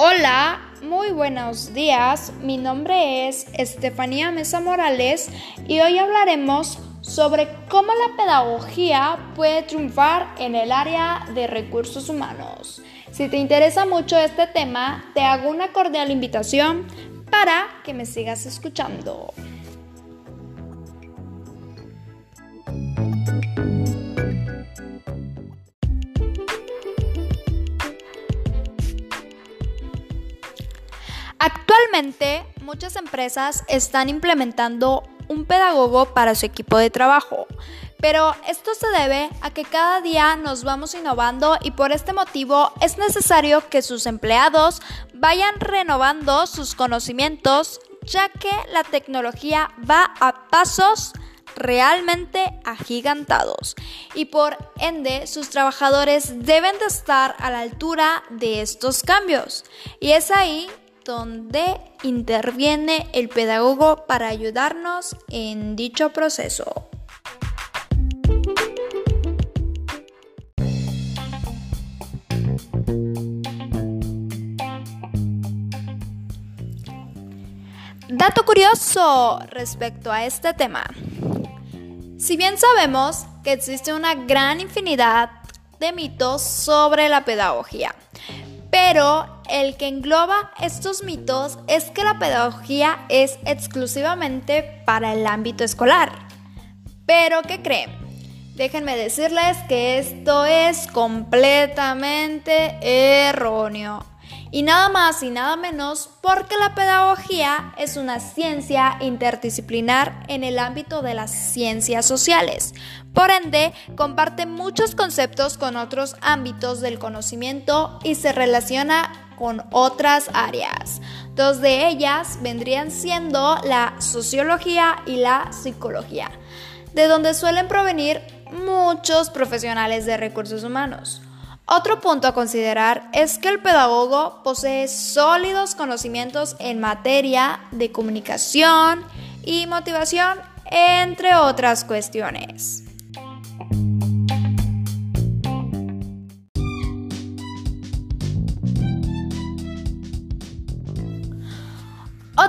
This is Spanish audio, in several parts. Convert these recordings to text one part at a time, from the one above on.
Hola, muy buenos días. Mi nombre es Estefanía Mesa Morales y hoy hablaremos sobre cómo la pedagogía puede triunfar en el área de recursos humanos. Si te interesa mucho este tema, te hago una cordial invitación para que me sigas escuchando. Actualmente, muchas empresas están implementando un pedagogo para su equipo de trabajo, pero esto se debe a que cada día nos vamos innovando y por este motivo es necesario que sus empleados vayan renovando sus conocimientos, ya que la tecnología va a pasos realmente agigantados y por ende sus trabajadores deben de estar a la altura de estos cambios. Y es ahí donde interviene el pedagogo para ayudarnos en dicho proceso. Dato curioso respecto a este tema. Si bien sabemos que existe una gran infinidad de mitos sobre la pedagogía, pero el que engloba estos mitos es que la pedagogía es exclusivamente para el ámbito escolar. Pero ¿qué creen? Déjenme decirles que esto es completamente erróneo. Y nada más y nada menos porque la pedagogía es una ciencia interdisciplinar en el ámbito de las ciencias sociales. Por ende, comparte muchos conceptos con otros ámbitos del conocimiento y se relaciona con otras áreas. Dos de ellas vendrían siendo la sociología y la psicología, de donde suelen provenir muchos profesionales de recursos humanos. Otro punto a considerar es que el pedagogo posee sólidos conocimientos en materia de comunicación y motivación, entre otras cuestiones.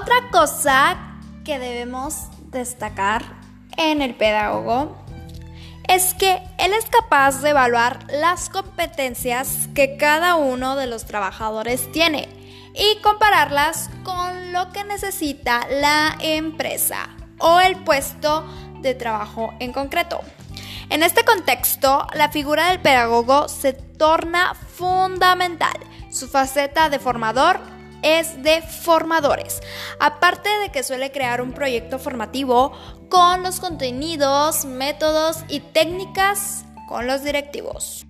Otra cosa que debemos destacar en el pedagogo es que él es capaz de evaluar las competencias que cada uno de los trabajadores tiene y compararlas con lo que necesita la empresa o el puesto de trabajo en concreto. En este contexto, la figura del pedagogo se torna fundamental. Su faceta de formador es de formadores, aparte de que suele crear un proyecto formativo con los contenidos, métodos y técnicas con los directivos.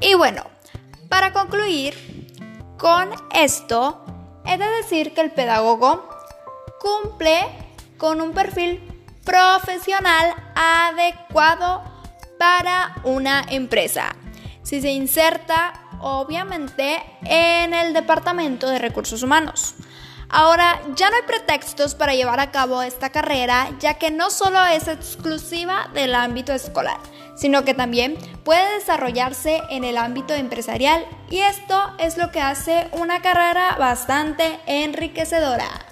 Y bueno, para concluir con esto, he de decir que el pedagogo cumple con un perfil profesional adecuado para una empresa. Si se inserta, obviamente, en el Departamento de Recursos Humanos. Ahora, ya no hay pretextos para llevar a cabo esta carrera, ya que no solo es exclusiva del ámbito escolar, sino que también puede desarrollarse en el ámbito empresarial y esto es lo que hace una carrera bastante enriquecedora.